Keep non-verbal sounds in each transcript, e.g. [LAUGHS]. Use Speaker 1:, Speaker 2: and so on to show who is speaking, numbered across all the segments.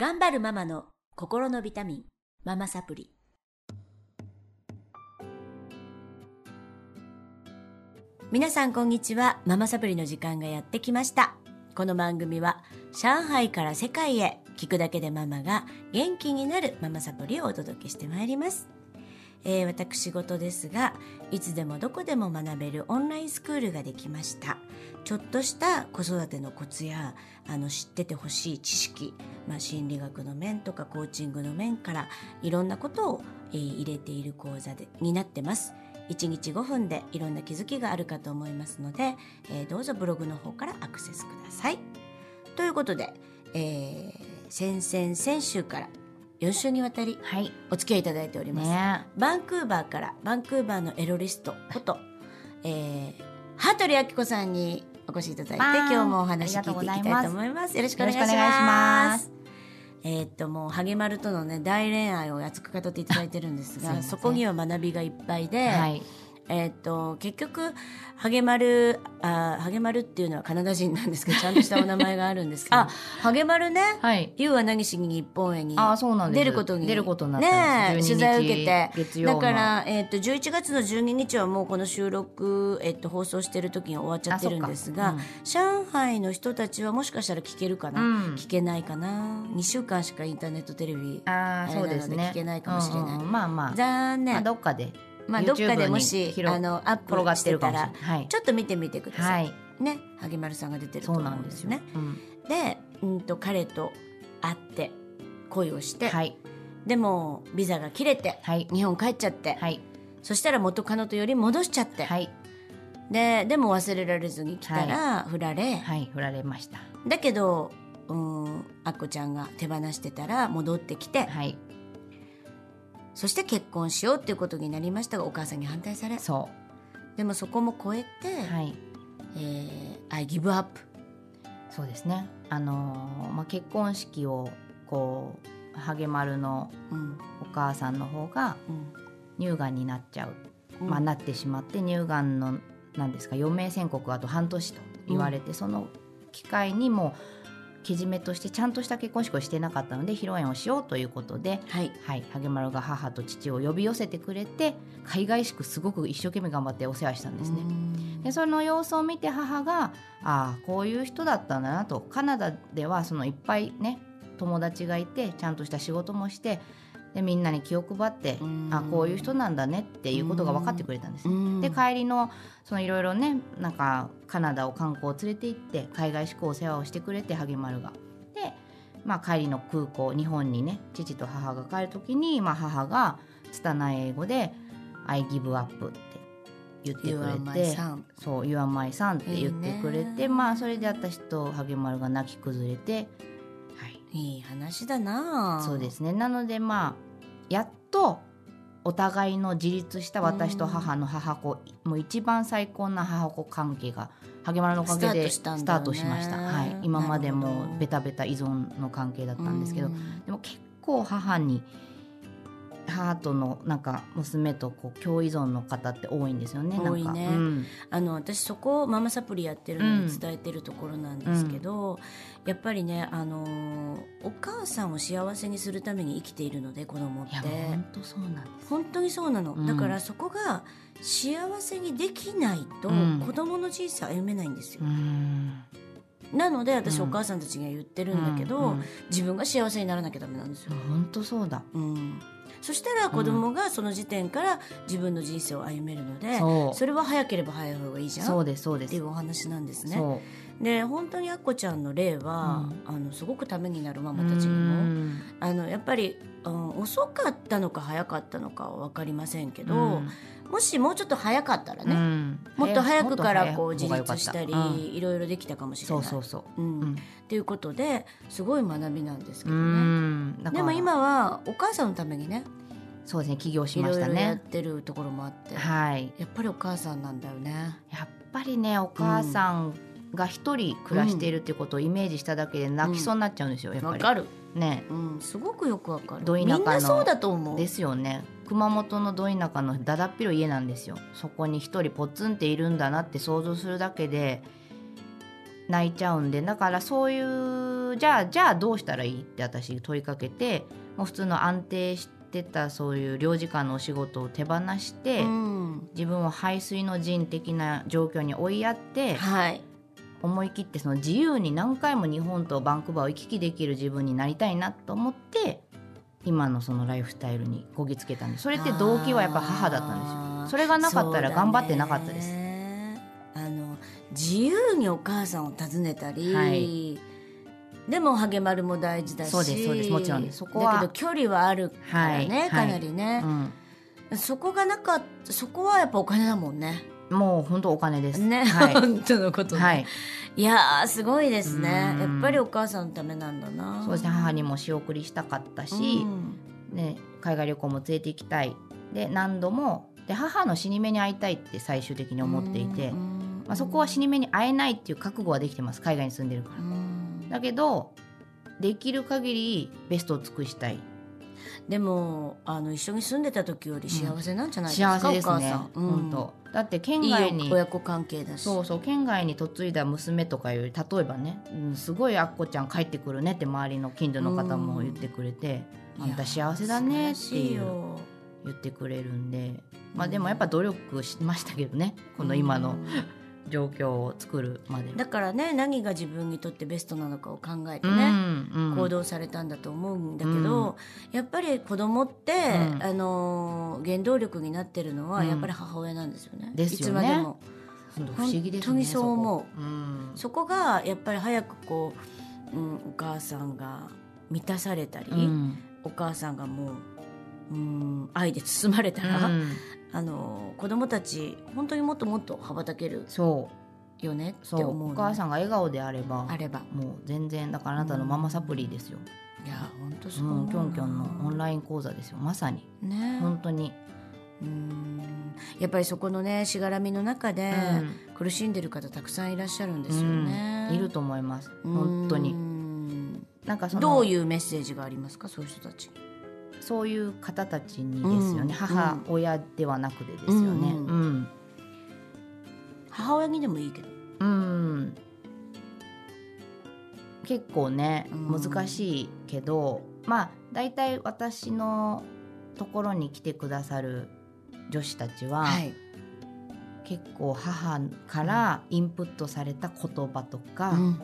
Speaker 1: 頑張るママの心のビタミン、ママサプリ。皆さんこんにちは。ママサプリの時間がやってきました。この番組は上海から世界へ聞くだけでママが元気になるママサプリをお届けしてまいります。えー私事ですがいつでもどこでも学べるオンラインスクールができました。ちょっとした子育てのコツやあの知っててほしい知識、まあ、心理学の面とかコーチングの面からいろんなことを、えー入れている講座でになってます。1日5分でいろんな気づきがあるかと思いますので、えーどうぞブログの方からアクセスください。ということで、えー先々先週から4週にわたり
Speaker 2: はい。
Speaker 1: お付き合いいただいております、
Speaker 2: ね。
Speaker 1: バンクーバーからバンクーバーのエロリストこと、えー、羽鳥明子さんにお越しいただいて今日もお話聞いていきたいと思います。よろしくお願いします。えーっともうハゲマルとのね大恋愛を熱く語っていただいてるんです。がそこには学びがいっぱいで、
Speaker 2: はい。
Speaker 1: えーっと結局ハゲマルあハゲマルっていうのはカナダ人なんですけど [LAUGHS] ちゃんとしたお名前があるんですけどあハゲマルね
Speaker 2: はい。
Speaker 1: 「You は何しに日本へ」に
Speaker 2: あ、そうなんです。
Speaker 1: 出ることに
Speaker 2: 出ることになったんです。
Speaker 1: ねえ取材を受けて
Speaker 2: 月曜の
Speaker 1: だから、えっと11月の12日はもうこの収録、えっと放送してる時に終わっちゃってるんですが、
Speaker 2: あそっ
Speaker 1: 上海の人たちはもしかしたら聞けるかな、
Speaker 2: うん
Speaker 1: 聞けないかな？2週間しかインターネットテレビ
Speaker 2: あー、そうですね。
Speaker 1: 聞けないかもしれない
Speaker 2: うんうんまあまあ。
Speaker 1: 残念、
Speaker 2: まあどっかで。
Speaker 1: まあ、どっかでもし
Speaker 2: 広
Speaker 1: あのアップしててたら
Speaker 2: い。はい。
Speaker 1: ちょっと見てみてくださ、
Speaker 2: はいい。
Speaker 1: ね萩丸さんが出てると思
Speaker 2: なですよ
Speaker 1: うんんですね。
Speaker 2: うん
Speaker 1: で、うん、と彼と会って恋をして、
Speaker 2: はい。
Speaker 1: でもビザが切れて、
Speaker 2: はい。
Speaker 1: 日本帰っちゃって、
Speaker 2: はい。
Speaker 1: そしたら元カノとより戻しちゃって、
Speaker 2: はい。
Speaker 1: ででも忘れられずに来たら振られ、
Speaker 2: はい。振られました。
Speaker 1: だけどうんあっこちゃんが手放してたら戻ってきて、
Speaker 2: はい。
Speaker 1: そして結婚しようっていうことになりましたがお母さんに反対され
Speaker 2: そ
Speaker 1: でもそこも超えて
Speaker 2: う。はい。
Speaker 1: えー I give up
Speaker 2: そうですね。あのーまあ結婚式をこうハゲマルの
Speaker 1: うん
Speaker 2: お母さんの方が
Speaker 1: うん
Speaker 2: 乳がんになっちゃう。
Speaker 1: うん
Speaker 2: まあ、なってしまって乳がんのなんですか余命宣告あと半年と言われて、その機会にもけじめとしてちゃんとした結婚式をしてなかったので披露宴をしようということで、
Speaker 1: はい。
Speaker 2: はい、ハゲマルが母と父を呼び寄せてくれて海外宿すごく一生懸命頑張ってお世話したんですね。
Speaker 1: うん。
Speaker 2: でその様子を見て母がああこういう人だったんだなと。カナダではそのいっぱいね友達がいてちゃんとした仕事もしてでみんなに気を配って
Speaker 1: うん
Speaker 2: あこういう人なんだねっていうことが分かってくれたんですね。
Speaker 1: うん
Speaker 2: で帰りのいろいろねなんかカナダを観光を連れて行って海外宿お世話をしてくれてハゲマルが。で、まあ、帰りの空港日本にね父と母が帰る時に、まあ、母が拙い英語で「I give up」って言ってくれて。そう「You are my son」って言ってくれ
Speaker 1: いいね
Speaker 2: てまあそれで私とハゲマルが泣き崩れて、はい、
Speaker 1: いい話だな。
Speaker 2: そうですね。なのでまあやっとお互いの自立した私と母の母子もう一番最高な母子関係がハゲマルのおかげで
Speaker 1: スタートしたんだよね。
Speaker 2: スタートしました、はい、今までもベタベタ依存の関係だったんですけど、
Speaker 1: うん。
Speaker 2: でも結構母に母とのなんか娘とこう共依存の方って多いんですよね。
Speaker 1: 多いね。
Speaker 2: うん。
Speaker 1: あの私そこをママサプリやってるのに伝えてるところなんですけど、やっぱりねあのーお母さんを幸せにするために生きているので子供って。
Speaker 2: 本当そうなんです。
Speaker 1: 本当にそうなの、
Speaker 2: うん。
Speaker 1: だからそこが幸せにできないと
Speaker 2: うん。
Speaker 1: 子供の人生歩めないんですよ。
Speaker 2: う、ん。
Speaker 1: なので私
Speaker 2: うん。
Speaker 1: お母さんたちには言ってるんだけど、
Speaker 2: うん。うん。
Speaker 1: 自分が幸せにならなきゃダメなんですよ、
Speaker 2: 本当そうだ。
Speaker 1: うん、そしたら子供がその時点から自分の人生を歩めるので、
Speaker 2: そう
Speaker 1: れは早ければ早い方がいいじゃん
Speaker 2: そうですそうです
Speaker 1: っていう。お話なんですね。
Speaker 2: そ
Speaker 1: で本当にあっこちゃんの例は、あのすごくためになるマ
Speaker 2: う。
Speaker 1: マたちに
Speaker 2: う
Speaker 1: も
Speaker 2: ん
Speaker 1: あのやっぱり、うん、遅かったのか早かったのかは分かりませんけど、
Speaker 2: うん
Speaker 1: もしもうちょっと早かったらね、
Speaker 2: うん
Speaker 1: もっと早くからこう自立したり、いろいろできたかもしれない。
Speaker 2: そうそうそう。
Speaker 1: うん
Speaker 2: うん
Speaker 1: っていうことですごい学びなんですけ
Speaker 2: う
Speaker 1: どね。でも今はお母さんのためにね
Speaker 2: そうですね起業しましたね。
Speaker 1: ろやってるところもあって、
Speaker 2: はい。
Speaker 1: やっぱりお母さんなんだよね。
Speaker 2: やっぱりねお母さんが一人暮らしているっていうことをイメージしただけで泣きそうになっちゃうんですよ。やっぱり。
Speaker 1: わかる、
Speaker 2: ね。
Speaker 1: うん、すごくよくわかる。
Speaker 2: ど田舎の。
Speaker 1: みんなそうだと思う。
Speaker 2: ですよね。熊本のど田舎のだだっ広い家なんですよ。そこに一人ポツンっているんだなって想像するだけで泣いちゃうんで。だからそういう局じゃあじゃあどうしたらいいって私問いかけてもう普通の安定してたそういう領事館のお仕事を手放して、
Speaker 1: うん。
Speaker 2: 自分を排水の陣的な状況に追いやって
Speaker 1: はい
Speaker 2: 思い切ってその自由に何回も日本とバンクーバーを行き来できる自分になりたいなと思って今のそのライフスタイルにこぎつけたんです。それって動機はやっぱ母だったんですよ。それがなかったら頑張ってなかったです、
Speaker 1: ねあの自由にお母さんを訪ねたり、
Speaker 2: はい。
Speaker 1: でも励まるも大事だし。
Speaker 2: そうですそうです。もちろんそこは
Speaker 1: だけど距離はあるからね、
Speaker 2: はい。
Speaker 1: かなりね。
Speaker 2: う、ん、
Speaker 1: そこがなかったそこはやっぱお金だもんね
Speaker 2: もう本当お金です。
Speaker 1: ね、
Speaker 2: はい、[LAUGHS]
Speaker 1: 本当のことね、
Speaker 2: はい、
Speaker 1: いやーすごいですね。
Speaker 2: うん。
Speaker 1: やっぱりお母さんのためなんだな。
Speaker 2: そうですね。母にも仕送りしたかったし、
Speaker 1: うん。
Speaker 2: ね、海外旅行も連れて行きたい。で何度もで母の死に目に会いたいって最終的に思っていて、
Speaker 1: うん
Speaker 2: まあ、そこは死に目に会えないっていう覚悟はできてます。海外に住んでるから。
Speaker 1: うん。
Speaker 2: だけどできる限りベストを尽くしたい
Speaker 1: でもあの一緒に住んでた時より幸せなんじゃないですか、
Speaker 2: 幸せですね。本当。だって県
Speaker 1: い
Speaker 2: 外に
Speaker 1: い親子関係だし。
Speaker 2: そうそう県外に嫁いだ娘とかより例えばね、うん、すごいあっこちゃん帰ってくるねって周りの近所の方も言ってくれて、あんた幸せだねっていう
Speaker 1: よ
Speaker 2: 言ってくれるんで。まあでもやっぱ努力しましたけどねこの今の。
Speaker 1: うん
Speaker 2: 状況を作るまで。
Speaker 1: だからね何が自分にとってベストなのかを考えて
Speaker 2: う
Speaker 1: ね、
Speaker 2: んうん。
Speaker 1: 行動されたんだと思うんだけど、やっぱり子供って、
Speaker 2: うん。
Speaker 1: あのー原動力になってるのは
Speaker 2: うん。
Speaker 1: やっぱり母親なんですよね。
Speaker 2: よね。
Speaker 1: いつまでも。
Speaker 2: 不思議ですね
Speaker 1: 本当にそう思う。そこがやっぱり早くこう、うん、お母さんが満たされたり、
Speaker 2: うん。
Speaker 1: お母さんがもう、うん、愛で包まれたら、
Speaker 2: うん。
Speaker 1: あの子供たち本当にもっともっと羽ばたける
Speaker 2: そう。
Speaker 1: よねって
Speaker 2: そう
Speaker 1: 思う。の
Speaker 2: お母さんが笑顔であれば
Speaker 1: あれば。
Speaker 2: もう全然だからあなたのママサプリですよ、
Speaker 1: いや本当
Speaker 2: う
Speaker 1: そう。思うな、
Speaker 2: ん、キョンキョンのオンライン講座ですよ。まさに。
Speaker 1: ね。
Speaker 2: 本当に、
Speaker 1: うん。やっぱりそこのねしがらみの中で
Speaker 2: うん
Speaker 1: 苦しんでる方たくさんいらっしゃるんですよね、
Speaker 2: うん。いると思います。本当に。
Speaker 1: に
Speaker 2: なんか
Speaker 1: どういうメッセージがありますか？そういう人たちに
Speaker 2: そういう方たちにですよね、
Speaker 1: うん。
Speaker 2: 母親ではなくてですよね。
Speaker 1: うん。
Speaker 2: うん、
Speaker 1: 母親にでもいいけど。
Speaker 2: うん。結構ね
Speaker 1: うん。
Speaker 2: 難しいけど、まあ大体私のところに来てくださる女子たちは、
Speaker 1: はい。
Speaker 2: 結構母からインプットされた言葉とか、
Speaker 1: うん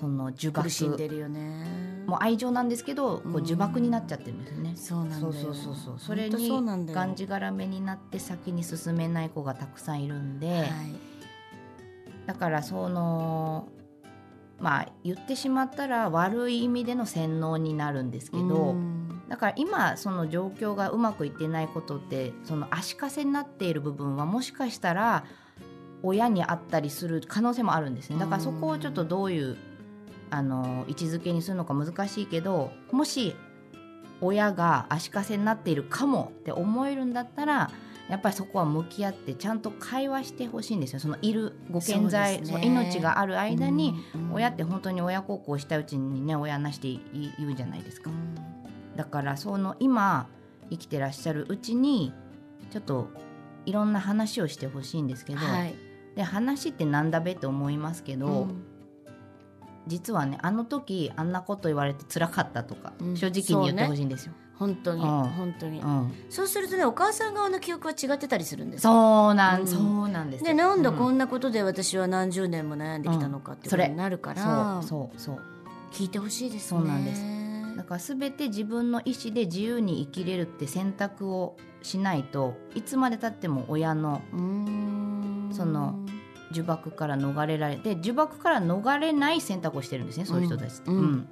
Speaker 2: その呪縛。
Speaker 1: 苦しんでるよね。
Speaker 2: もう愛情なんですけどこ
Speaker 1: うん。
Speaker 2: う呪縛になっちゃってるんですよね。
Speaker 1: そうなん
Speaker 2: そうそうそうそう。それにがんじがらめになって先に進めない子がたくさんいるんで、
Speaker 1: はい。
Speaker 2: だからそのまあ言ってしまったら悪い意味での洗脳になるんですけど、
Speaker 1: うん。
Speaker 2: だから今その状況がうまくいってないことってその足かせになっている部分はもしかしたら親にあったりする可能性もあるんですね。だからそこをちょっとどういうあの位置づけにするのか難しいけどもし親が足かせになっているかもって思えるんだったらやっぱりそこは向き合ってちゃんと会話してほしいんですよ。そのいるご健在
Speaker 1: ね。
Speaker 2: 命がある間に、
Speaker 1: うん
Speaker 2: 親って本当に親孝行したうちにね親なしで言うじゃないですか。だからその今生きてらっしゃるうちにちょっといろんな話をしてほしいんですけど、
Speaker 1: はい。
Speaker 2: で話ってなんだべって思いますけど、
Speaker 1: うん
Speaker 2: 実はねあの時あんなこと言われて辛かったとか、
Speaker 1: うん
Speaker 2: 正直に言ってほしいんですよ。
Speaker 1: 本当に
Speaker 2: うん。
Speaker 1: 本当に。
Speaker 2: うん。
Speaker 1: そうするとねお母さん側の記憶は違ってたりするんですよ。
Speaker 2: そうなん、
Speaker 1: うん。
Speaker 2: そうなんですよ。
Speaker 1: でなんだ
Speaker 2: う
Speaker 1: こんなことで私は何十年も悩んできたのかっていうことになるから、
Speaker 2: そうそうそう。
Speaker 1: 聞いてほしいですね。
Speaker 2: そうなんです。だから全て自分の意思で自由に生きれるって選択をしないといつまでたっても親のその呪縛から逃れられて呪縛から逃れない選択をしてるんですねそういう人たちって、
Speaker 1: うん。うん。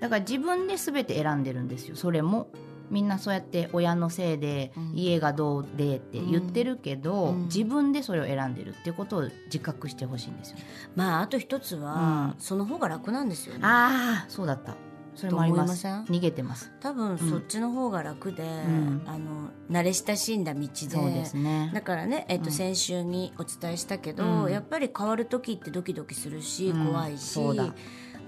Speaker 2: だから自分で全て選んでるんですよそれも。みんなそうやって親のせいで、
Speaker 1: うん。
Speaker 2: 家がどうでって言ってるけど、
Speaker 1: うん。
Speaker 2: 自分でそれを選んでるっていうことを自覚してほしいんですよ、
Speaker 1: まああと一つは、
Speaker 2: うん。
Speaker 1: その方が楽なんですよね。
Speaker 2: ああそうだったそれもあります。逃げてます。
Speaker 1: 多分そっちの方が楽で、
Speaker 2: ん。
Speaker 1: あの慣れ親しんだ道で。
Speaker 2: そうですね。
Speaker 1: だからね、えっと
Speaker 2: うん。
Speaker 1: 先週にお伝えしたけど、
Speaker 2: うん。
Speaker 1: やっぱり変わる時ってドキドキするし、
Speaker 2: うん。
Speaker 1: 怖いし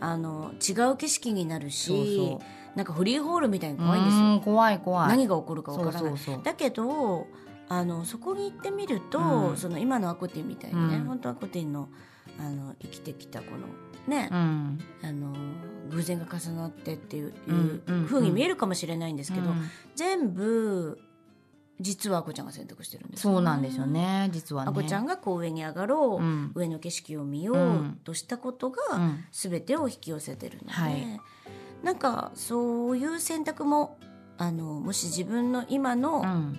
Speaker 1: あの違う景色になるしなんかフリーホールみたいに怖いんですよ、
Speaker 2: うん怖い怖い。
Speaker 1: 何が起こるかわからない。だけどあのそこに行ってみると、
Speaker 2: うん。
Speaker 1: その今のアコティンみたいにね、
Speaker 2: うん。
Speaker 1: 本当アコティンのあの生きてきたこのね、
Speaker 2: うん。
Speaker 1: あの偶然が重なってっていう,、
Speaker 2: うんうん
Speaker 1: 風に見えるかもしれないんですけど、
Speaker 2: うん。
Speaker 1: 全部実はあこちゃんが選択してるんです
Speaker 2: そうなんですよ。ね実はね。
Speaker 1: あこちゃんがこう上に上がろう、
Speaker 2: うん。
Speaker 1: 上の景色を見よ
Speaker 2: う
Speaker 1: うん。としたことが、
Speaker 2: うん。
Speaker 1: 全てを引き寄せてるので、
Speaker 2: はい
Speaker 1: なんかそういう選択もあのもし自分の今の
Speaker 2: うん。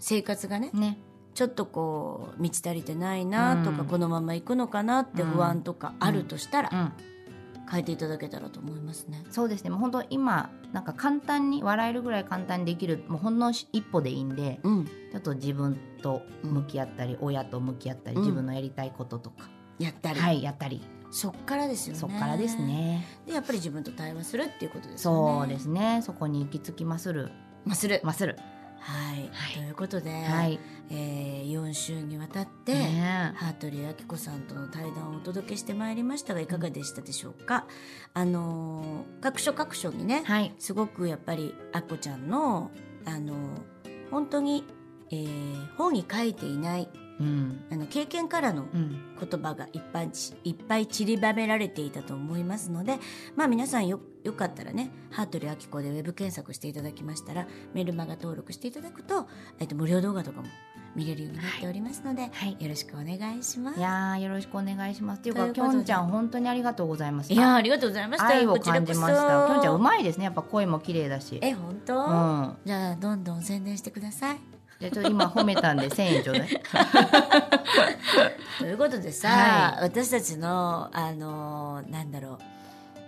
Speaker 1: 生活がね、
Speaker 2: ね
Speaker 1: ちょっとこう満ち足りてないなとか、
Speaker 2: うん。
Speaker 1: このまま行くのかなって不安とかあるとしたら、
Speaker 2: うん。
Speaker 1: 変えていただけたらと思いますね。
Speaker 2: そうですね。もう本当今なんか簡単に笑えるぐらい簡単にできるもうほんの一歩でいいんで
Speaker 1: うん、
Speaker 2: ちょっと自分と向き合ったり、親と向き合ったり、
Speaker 1: うん。
Speaker 2: 自分のやりたいこととか、
Speaker 1: やったり、
Speaker 2: はいやったり。
Speaker 1: そっからですよね。
Speaker 2: そっからです。ね。
Speaker 1: でやっぱり自分と対話するっていうことですよね。
Speaker 2: そうですね。そこに行き着きまする。
Speaker 1: まする。
Speaker 2: まする
Speaker 1: はい、
Speaker 2: はい。
Speaker 1: ということで、
Speaker 2: はい。
Speaker 1: えー、4週にわたって、
Speaker 2: ね
Speaker 1: ハートリーあきこさんとの対談をお届けしてまいりましたがいかがでしたでしょうか、あのー各所各所にね、
Speaker 2: はい。
Speaker 1: すごくやっぱりあっこちゃんのあの本当に、えー本に書いていない
Speaker 2: うん。
Speaker 1: あの経験からの
Speaker 2: うん。
Speaker 1: 言葉がいっぱいちいっぱい散りばめられていたと思いますのでまあ皆さんよよかったらね「ハートリーあきこ」でウェブ検索していただきましたらメルマガ登録していただくと、えっと、無料動画とかも見れるようになっておりますので、
Speaker 2: はい。
Speaker 1: よろしくお願いします。
Speaker 2: いやーよろしくお願いします。っていうかきょんちゃん本当にありがとうございます。
Speaker 1: いやーありがとうございました。
Speaker 2: 愛を感じました。きょんちゃんうまいですね。やっぱ声も綺麗だし。
Speaker 1: え本当、
Speaker 2: うん。
Speaker 1: じゃあどんどん宣伝してください。
Speaker 2: じちょっと今褒めたんで [LAUGHS] 1000円ちょうだい。
Speaker 1: ということでさ、
Speaker 2: は
Speaker 1: 私たちのあのーなんだろう、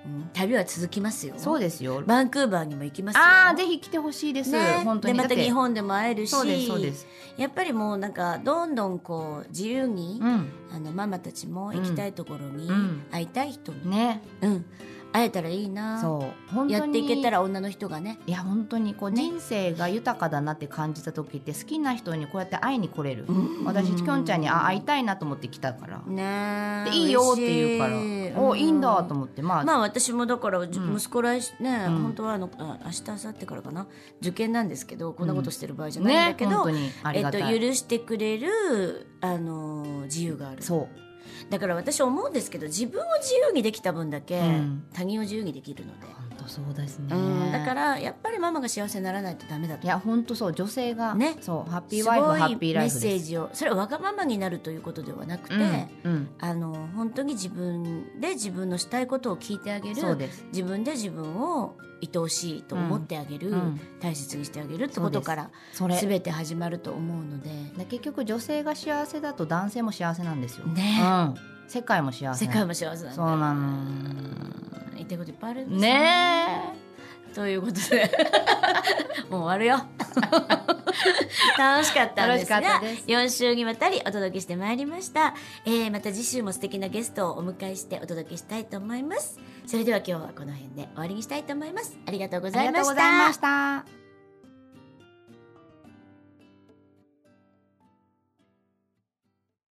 Speaker 1: うん、旅は続きますよ。
Speaker 2: そうですよ。
Speaker 1: バンクーバーにも行きますよ。
Speaker 2: ああぜひ来てほしいです、
Speaker 1: ね、
Speaker 2: 本当に。
Speaker 1: でまた日本でも会えるし。
Speaker 2: そうですそうです。
Speaker 1: やっぱりもうなんかどんどんこう自由に、
Speaker 2: うん。
Speaker 1: あのママたちも行きたいところに
Speaker 2: うん。
Speaker 1: 会いたい人も、
Speaker 2: ね。
Speaker 1: うん会えたらいいな。
Speaker 2: そう。本当に。
Speaker 1: やっていけたら女の人がね。
Speaker 2: いや本当にこう、
Speaker 1: ね。
Speaker 2: 人生が豊かだなって感じた時って好きな人にこうやって会いに来れる、
Speaker 1: うん。
Speaker 2: 私きょんちゃんにあ会いたいなと思って来たから、
Speaker 1: ね
Speaker 2: でいいよって言うから、おいいんだと
Speaker 1: 思
Speaker 2: 思って。まあ、
Speaker 1: まあ私もだから、息子来ね、
Speaker 2: うん。
Speaker 1: 本当はあのあ明日明後日からかな。受験なんですけどこんなことしてる場合じゃないんだ
Speaker 2: ね
Speaker 1: けど、
Speaker 2: 本当にあり
Speaker 1: えっと、許してくれるあの自由がある。
Speaker 2: そう
Speaker 1: だから私思うんですけど自分を自由にできた分だけ、
Speaker 2: うん。
Speaker 1: 他人を自由にできるので、
Speaker 2: そうですね、
Speaker 1: うんだからやっぱりママが幸せにならないとダメだと。
Speaker 2: いや本当そう女性が、
Speaker 1: ね。
Speaker 2: そうハッピー
Speaker 1: す
Speaker 2: ワイフハッピーラ
Speaker 1: メッセージをそれはわがままになるということではなくて、
Speaker 2: うんうん。
Speaker 1: あの本当に自分で自分のしたいことを聞いてあげる
Speaker 2: そうです。
Speaker 1: 自分で自分を愛おしいと思ってあげる、
Speaker 2: うんうん。
Speaker 1: 大切にしてあげるってことから
Speaker 2: それ。
Speaker 1: 全て始まると思うので。
Speaker 2: で結局女性が幸せだと男性も幸せなんですよ、
Speaker 1: ね。
Speaker 2: うん、世界も幸せ。
Speaker 1: 世界も幸せなんだ。
Speaker 2: そうなの。
Speaker 1: 言いたいこといっぱいあるんです
Speaker 2: ね。
Speaker 1: ということで。[LAUGHS] もう終わるよ。[LAUGHS] 楽しかったんですが
Speaker 2: 楽しかったです。
Speaker 1: 4週にわたりお届けしてまいりました、えーまた次週も素敵なゲストをお迎えしてお届けしたいと思います。それでは今日はこの辺で終わりにしたいと思います。ありがとうご
Speaker 2: あ
Speaker 1: ざいま
Speaker 2: した